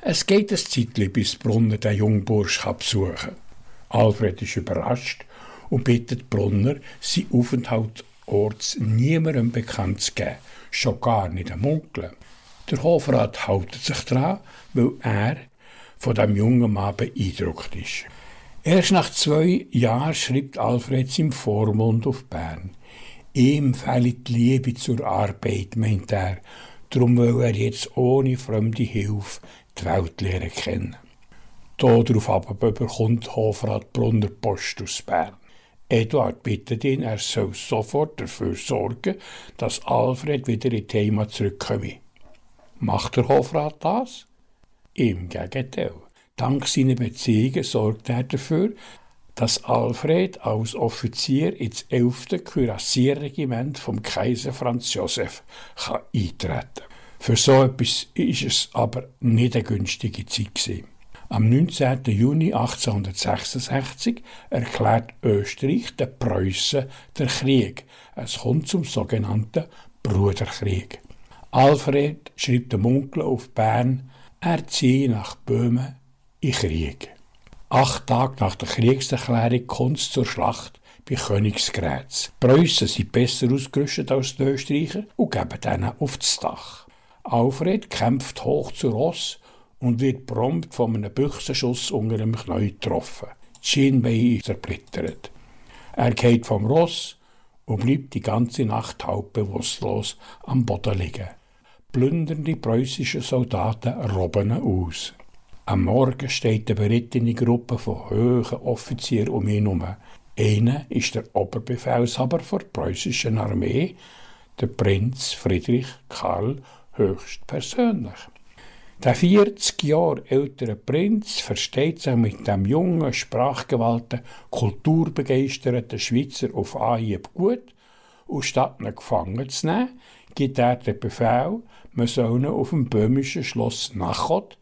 Es geht ein Zeitchen, bis Brunner den Jungbursch besuchen kann. Alfred ist überrascht und bittet Brunner, seinen Aufenthaltsort niemandem bekannt zu geben, schon gar nicht dem Onkel. Der Hofrat hält sich daran, weil er von dem jungen Mann beeindruckt ist. Erst nach zwei Jahren schreibt Alfred seinem Vormund auf Bern. Ihm fehlt die Liebe zur Arbeit, meint er. Darum will er jetzt ohne fremde Hilfe die Welt lernen kennen. Darauf aber bekommt Hofrat Brunner Post aus Bern. Eduard bittet ihn, er soll sofort dafür sorgen, dass Alfred wieder in die Heimat zurückkomme. Macht der Hofrat das? Im Gegenteil. Dank seiner Beziehungen sorgt er dafür, dass Alfred als Offizier ins 11. Kürassierregiment vom Kaiser Franz Josef kann eintreten kann. Für so etwas ist es aber nicht eine günstige Zeit. Gewesen. Am 19. Juni 1866 erklärt Österreich den Preußen den Krieg. Es kommt zum sogenannten Bruderkrieg. Alfred schreibt dem Onkel auf Bern, er ziehe nach Böhmen in Krieg. Acht Tage nach der Kriegserklärung kommt es zur Schlacht bei Königsgrätz. Die Preußen sind besser ausgerüstet als die Österreicher und geben denen auf das Dach. Alfred kämpft hoch zu Ross und wird prompt von einem Büchsenschuss unter dem Knie getroffen. Die Schienbein ist zerblättert. Er geht vom Ross und bleibt die ganze Nacht halb bewusstlos am Boden liegen. Plündernde preußische Soldaten robben aus. Am Morgen steht eine berittene Gruppe von hohen Offizieren um ihn herum. Einer ist der Oberbefehlshaber der preußischen Armee, der Prinz Friedrich Karl höchstpersönlich. Der 40 Jahre ältere Prinz versteht sich mit dem jungen, sprachgewalten, kulturbegeisterten Schweizer auf Anhieb gut und statt ihn gefangen zu nehmen, gibt er den Befehl, man soll ihn auf dem böhmischen Schloss Nachod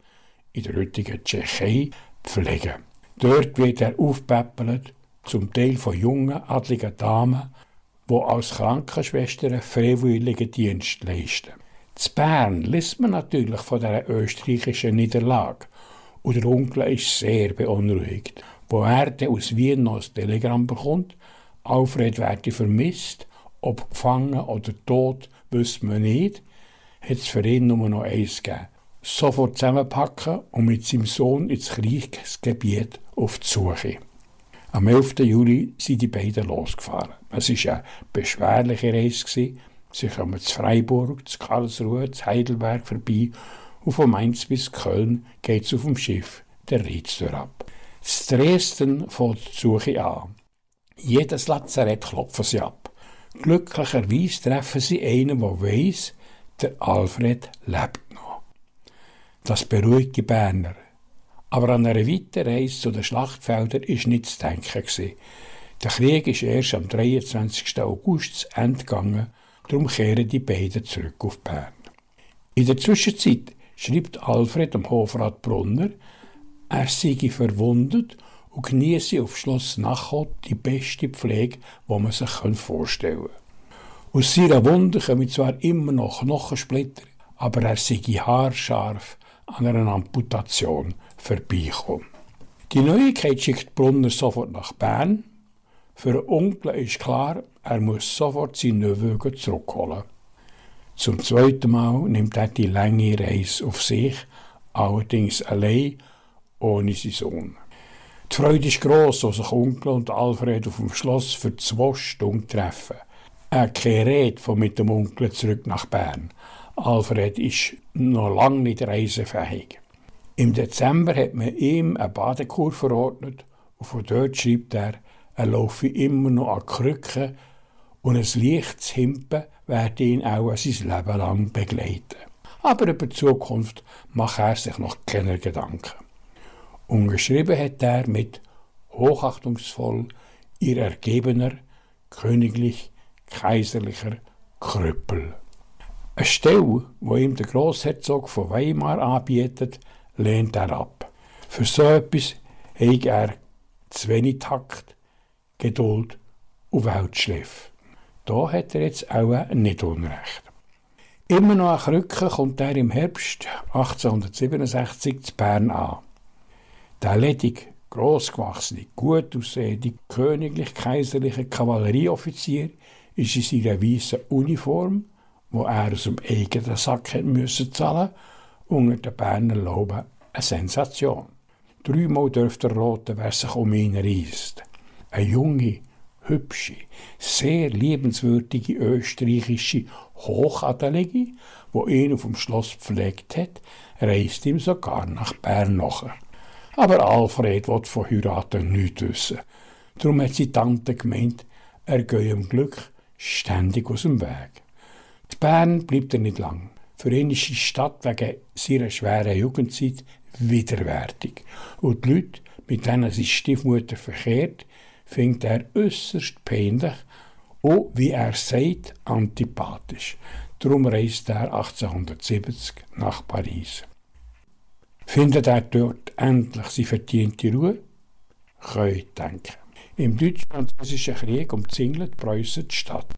in der heutigen Tschechei pflegen. Dort wird er aufpäppelt, zum Teil von jungen, adligen Damen, die als Krankenschwestern freiwilligen Dienst leisten. Z Bern liest man natürlich von der österreichischen Niederlage und der Onkel ist sehr beunruhigt. Wo er dann aus Wien noch ein Telegramm bekommt, Alfred werde vermisst, ob gefangen oder tot, wüsste man nicht, hat es für ihn nur noch eins gegeben. Sofort zusammenpacken und mit seinem Sohn ins Kriegsgebiet auf die Suche. Am 11. Juli sind die beiden losgefahren. Es war eine beschwerliche Reise. Sie kommen zu Freiburg, zu Karlsruhe, zu Heidelberg vorbei und von Mainz bis Köln geht es auf dem Schiff der Riedstür ab. Z Dresden fängt die Suche an. Jedes Lazarett klopfen sie ab. Glücklicherweise treffen sie einen, der weiss, der Alfred lebt noch. Das beruhigt die Berner. Aber an einer weiteren Reise zu den Schlachtfeldern ist nicht zu denken. Der Krieg ist erst am 23. August zu Ende gegangen, darum kehren die beiden zurück auf Bern. In der Zwischenzeit schreibt Alfred dem Hofrat Brunner, er sei verwundet und genieße auf Schloss Nachod die beste Pflege, die man sich vorstellen kann. Aus seiner Wunde kommen zwar immer noch Knochensplitter, aber er sei haarscharf an einer Amputation vorbeigekommen. Die Neuigkeit schickt Brunner sofort nach Bern. Für den Onkel ist klar, er muss sofort seinen Neveu zurückholen. Zum zweiten Mal nimmt er die lange Reise auf sich, allerdings allein, ohne seinen Sohn. Die Freude ist gross, als sich Onkel und Alfred auf dem Schloss für zwei Stunden treffen. Er keine Rede von mit dem Onkel zurück nach Bern. Alfred ist noch lange nicht reisefähig. Im Dezember hat man ihm eine Badekur verordnet und von dort schreibt er, er laufe immer noch an Krücken und ein leichtes Himpen werde ihn auch sein Leben lang begleiten. Aber über die Zukunft macht er sich noch keine Gedanken. Und geschrieben hat er mit hochachtungsvoll ihr ergebener, königlich, kaiserlicher Krüppel. Eine Stelle, wo ihm der Großherzog von Weimar anbietet, lehnt er ab. Für so etwas hat er zu wenig Takt, Geduld und Weltschliff. Da hat er jetzt auch nicht Unrecht. Immer noch ein Krücken kommt er im Herbst 1867 zu Bern an. Der ledig, grossgewachsene, gut aussehende, königlich-kaiserliche Kavallerieoffizier ist in seiner weißen Uniform, wo er aus dem eigenen Sack hat müssen zahlen, unter den Berner Lauben eine Sensation. Dreimal dürfte er roten, wer sich um ihn reisst. Eine junge, hübsche, sehr liebenswürdige österreichische Hochadelige, wo ihn auf dem Schloss pflegt hat, reist ihm sogar nach Bern nach. Aber Alfred will von Heiraten nichts wissen. Darum hat seine Tante gemeint, er gehe im Glück ständig aus dem Weg. In Bern bleibt er nicht lang. Für ihn ist die Stadt wegen seiner schweren Jugendzeit widerwärtig. Und die Leute, mit denen seine Stiefmutter verkehrt, findet er äußerst peinlich und, wie er sagt, antipathisch. Darum reist er 1870 nach Paris. Findet er dort endlich seine verdiente Ruhe? Könnt denken. Im Deutsch-Französischen Krieg umzingelt Preußen die Stadt.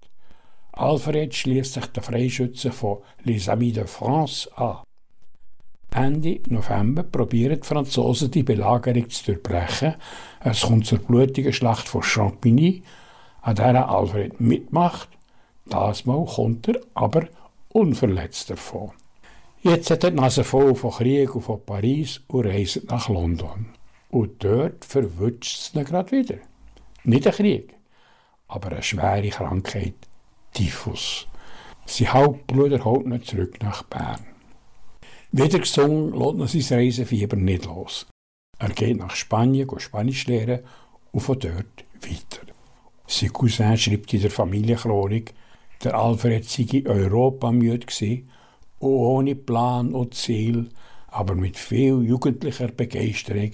Alfred schließt sich den Freischützen von Les Amis de France an. Ende November probieren die Franzosen die Belagerung zu durchbrechen. Es kommt zur blutigen Schlacht von Champigny, an der Alfred mitmacht. Das Mal kommt er aber unverletzt davon. Jetzt hat er die Nase voll von Krieg und von Paris und reist nach London. Und dort verwünscht es ihn gerade wieder. Nicht ein Krieg, aber eine schwere Krankheit, Typhus. Sein Hauptbruder holt ihn zurück nach Bern. Wieder gesungen, lässt er sein Reisefieber nicht los. Er geht nach Spanien, geht Spanisch lernen und von dort weiter. Sein Cousin schreibt in der Familienchronik, der Alfred sei Europa müde gewesen, ohne Plan und Ziel, aber mit viel jugendlicher Begeisterung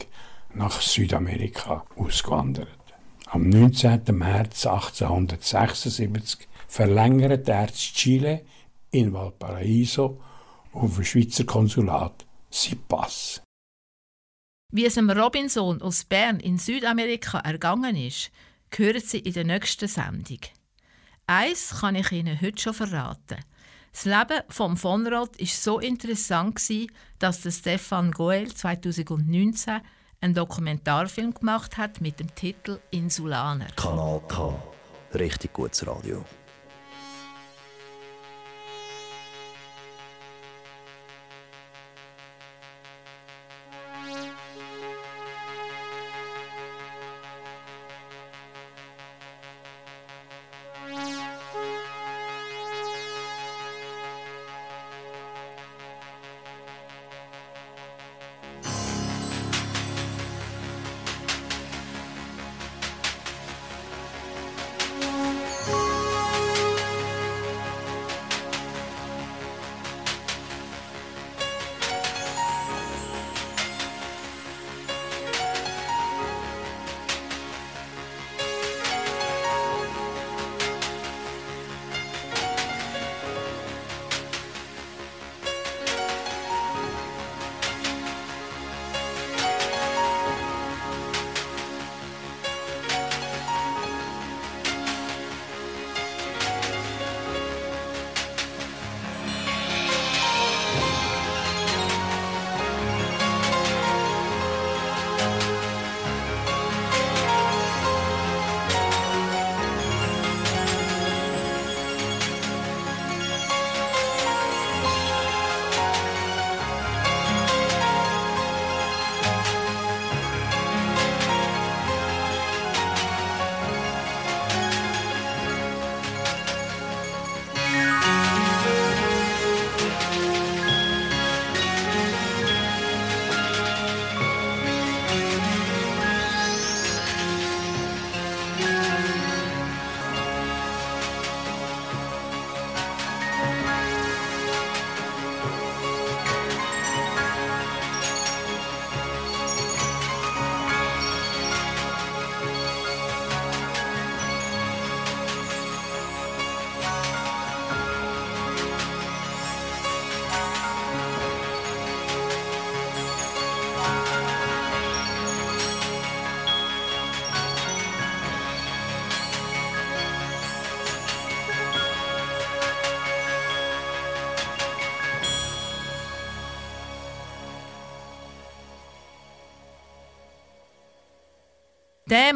nach Südamerika ausgewandert. Am 19. März 1876 verlängert er in Chile in Valparaiso auf dem Schweizer Konsulat sein Pass. Wie es dem Robinson aus Bern in Südamerika ergangen ist, hören Sie in der nächsten Sendung. Eins kann ich Ihnen heute schon verraten. Das Leben von von Roth war so interessant, dass der Stefan Goel 2019 einen Dokumentarfilm gemacht hat mit dem Titel Insulaner. Kanal K. Richtig gutes Radio.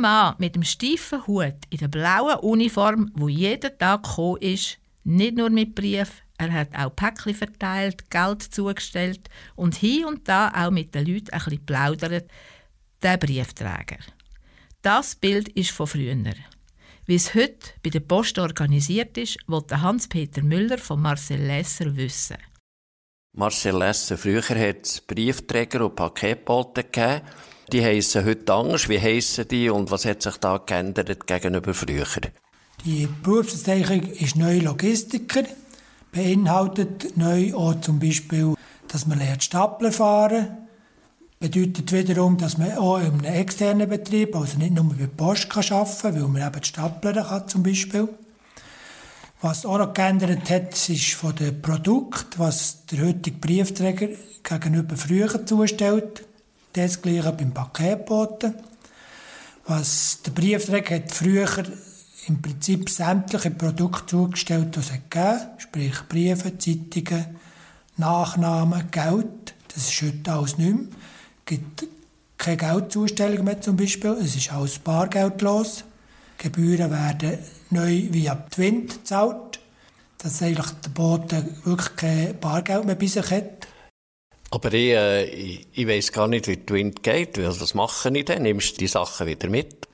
Mann mit dem steifen Hut in der blauen Uniform, wo jeden Tag gekommen ist, nicht nur mit Brief, er hat auch Päckchen verteilt, Geld zugestellt und hier und da auch mit den Leuten ein bisschen plaudert, der Briefträger. Das Bild ist von früher. Wie es heute bei der Post organisiert ist, wollte Hans-Peter Müller von Marcel Lesser wissen. Marcel Lesser, früher hat es Briefträger und Paketboten gegeben. Die heissen heute anders. Wie heissen die und was hat sich da geändert gegenüber früher? Die Berufsbezeichnung ist neu Logistiker, beinhaltet neu auch zum Beispiel, dass man lernt Stapler fahren, bedeutet wiederum, dass man auch in einem externen Betrieb, also nicht nur bei Post kann arbeiten kann, weil man eben Stapler kann zum Beispiel. Was auch noch geändert hat, ist von dem Produkt, was der heutige Briefträger gegenüber früher zustellt. Das gleiche beim Paketboten. Was der Briefträger hat früher im Prinzip sämtliche Produkte zugestellt, die es gegeben sprich Briefe, Zeitungen, Nachnamen, Geld. Das ist heute alles nicht mehr. Es gibt keine Geldzustellung mehr zum Beispiel. Es ist alles bargeldlos. Gebühren werden neu via Twint gezahlt, dass eigentlich der Bote wirklich kein Bargeld mehr bei sich hat. Aber ich, äh, ich, ich weiss gar nicht, wie die Wind geht. Also, Was mache ich denn? Nimmst du die Sachen wieder mit?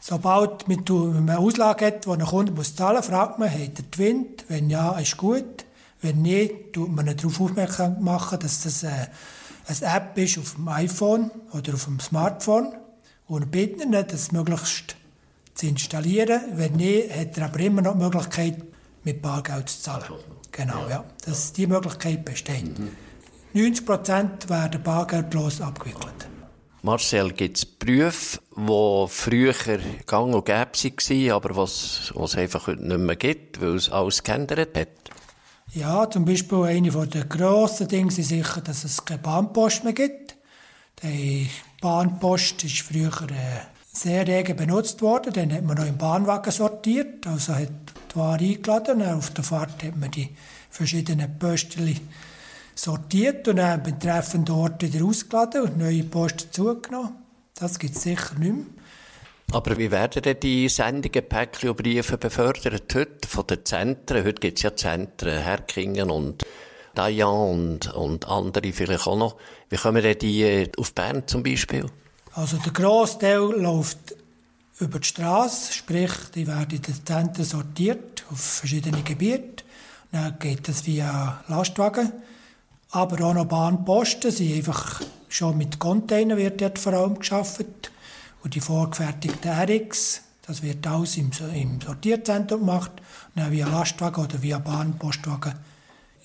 Sobald man eine Auslage hat, die ein Kunde muss zahlen muss, fragt man, hat er Twint? Wenn ja, ist gut. Wenn nicht, tut man ihn darauf aufmerksam machen, dass das äh, eine App ist auf dem iPhone oder auf dem Smartphone. Und bittet ihn, das möglichst zu installieren. Wenn nicht, hat er aber immer noch die Möglichkeit, mit Bargeld zu zahlen. Genau, ja. Das, die Möglichkeit besteht. 90% werden bargeldlos abgewickelt. Marcel, gibt es Berufe, die früher gang und gäbe waren, aber was es einfach heute nicht mehr gibt, weil es alles geändert hat? Ja, zum Beispiel eine der grossen Dinge ist sicher, dass es keine Bahnpost mehr gibt. Die Bahnpost ist früher äh, sehr rege benutzt worden. Dann hat man noch im Bahnwagen sortiert, also hat die Ware eingeladen. Auf der Fahrt hat man die verschiedenen Pöstchen sortiert und dann betreffend Ort wieder ausgeladen und neue Posten zugenommen. Das gibt es sicher nicht mehr. Aber wie werden denn die Sendungen, Päckchen und Briefe befördert heute von den Zentren? Heute gibt es ja Zentren, Herkingen und Dayan und, und andere vielleicht auch noch. Wie kommen denn die äh, auf Bern zum Beispiel? Also der grosse Teil läuft über die Straße, sprich, die werden in den Zentren sortiert auf verschiedene Gebiete. Dann geht das via Lastwagen. Aber auch noch Bahnposten sind einfach schon mit Containern wird dort vor allem geschafft. Und die vorgefertigten RX, das wird alles im, im Sortierzentrum gemacht. Und dann via Lastwagen oder via Bahnpostwagen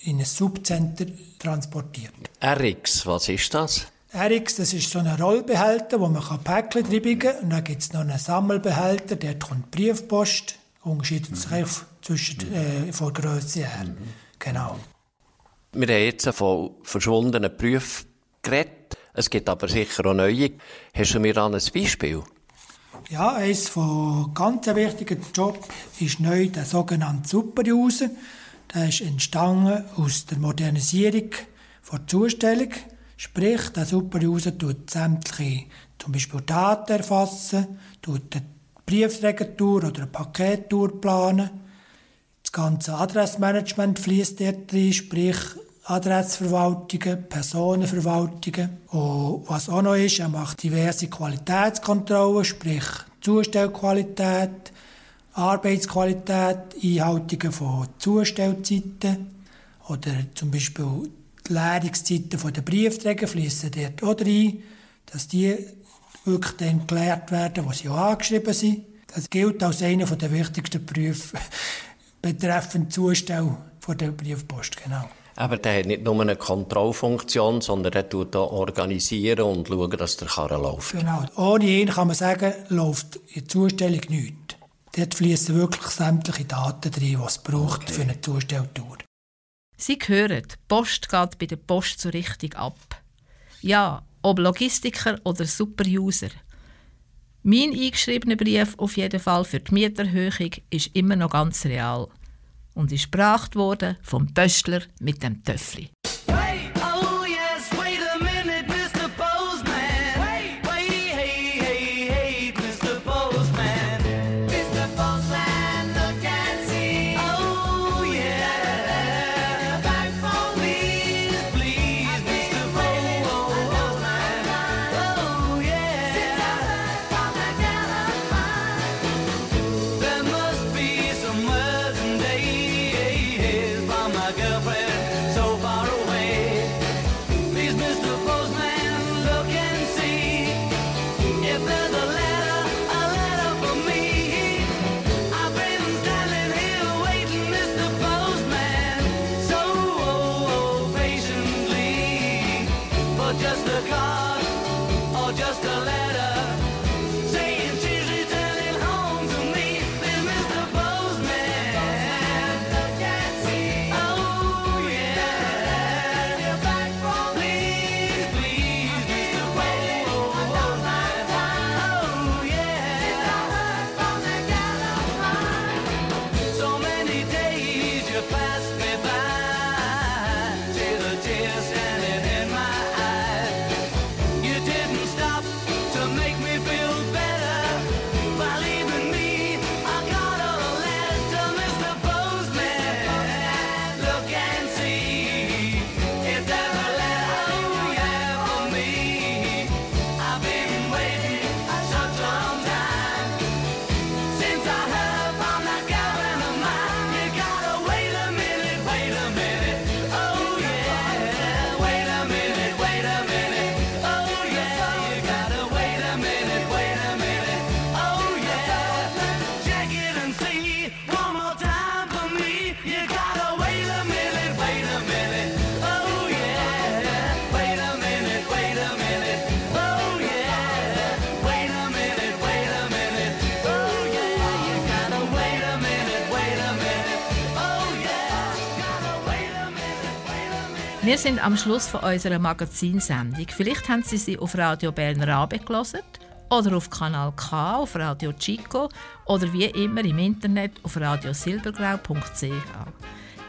in ein Subcenter transportiert. RX, was ist das? RX, das ist so ein Rollbehälter, wo man Päckchen drin kann. Und dann gibt es noch einen Sammelbehälter, dort kommt Briefpost. Unterscheidet sich einfach zwischen, äh, von der Grösse her. Genau. Wir haben jetzt von verschwundenen Berufen geredet. Es gibt aber sicher auch neue. Hast du mir da ein Beispiel? Ja, eines von ganz wichtigen Job ist neu der sogenannte Superuser. Der ist entstanden aus der Modernisierung der Zustellung. Sprich, der Superuser tut sämtliche, zum Beispiel Daten erfassen, tut eine Briefträgertour oder eine Pakettour planen. Das ganze Adressmanagement fließt dort rein, sprich Adressverwaltungen, Personenverwaltungen. Und was auch noch ist, er macht diverse Qualitätskontrollen, sprich Zustellqualität, Arbeitsqualität, Einhaltungen von Zustellzeiten oder zum Beispiel die Leerungszeiten der Briefträger fließen dort auch rein, dass die wirklich dann geklärt werden, wo sie auch angeschrieben sind. Das gilt als einer der wichtigsten Berufe betreffend Zustell von der Briefpost, genau. Aber der hat nicht nur eine Kontrollfunktion, sondern er tut auch organisieren und schauen, dass der Karren läuft. Genau. Ohne ihn kann man sagen, läuft in der Zustellung nichts. Dort fließen wirklich sämtliche Daten drin, die es braucht für eine Zustelltour. Sie hören, die Post geht bei der Post so richtig ab. Ja, ob Logistiker oder Superuser. Mein eingeschriebener Brief auf jeden Fall für die Mieterhöhung ist immer noch ganz real und ist gebracht worden vom Pöstler mit dem Töffli. Wir sind am Schluss von unserer Magazinsendung. Vielleicht haben Sie sie auf Radio Bern Rabe gelesen oder auf Kanal K, auf Radio Chico oder wie immer im Internet auf radiosilbergrau.ch.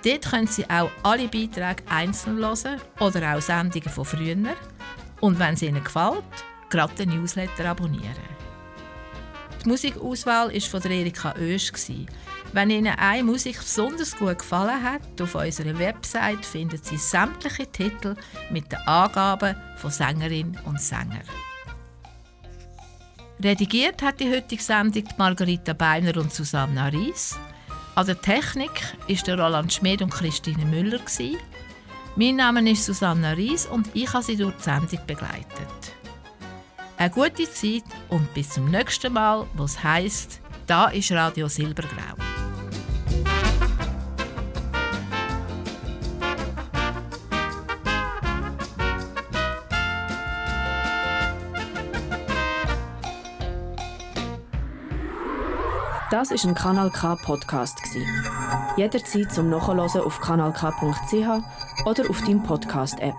Dort können Sie auch alle Beiträge einzeln hören oder auch Sendungen von früher. Und wenn es Ihnen gefällt, gerade den Newsletter abonnieren. Die Musikauswahl war von Erika Oesch. Wenn Ihnen eine Musik besonders gut gefallen hat, auf unserer Website finden Sie sämtliche Titel mit den Angaben von Sängerin und Sänger. Redigiert hat die heutige Sendung Margarita Beiner und Susanna Ries. An der Technik der Roland Schmid und Christine Müller. Mein Name ist Susanna Ries und ich habe Sie durch die Sendung begleitet. Eine gute Zeit und bis zum nächsten Mal, wo es heisst, da ist Radio Silbergrau. Das ist ein Kanal K Podcast. Jederzeit zum Nachhören auf kanalk.ch oder auf deinem Podcast App.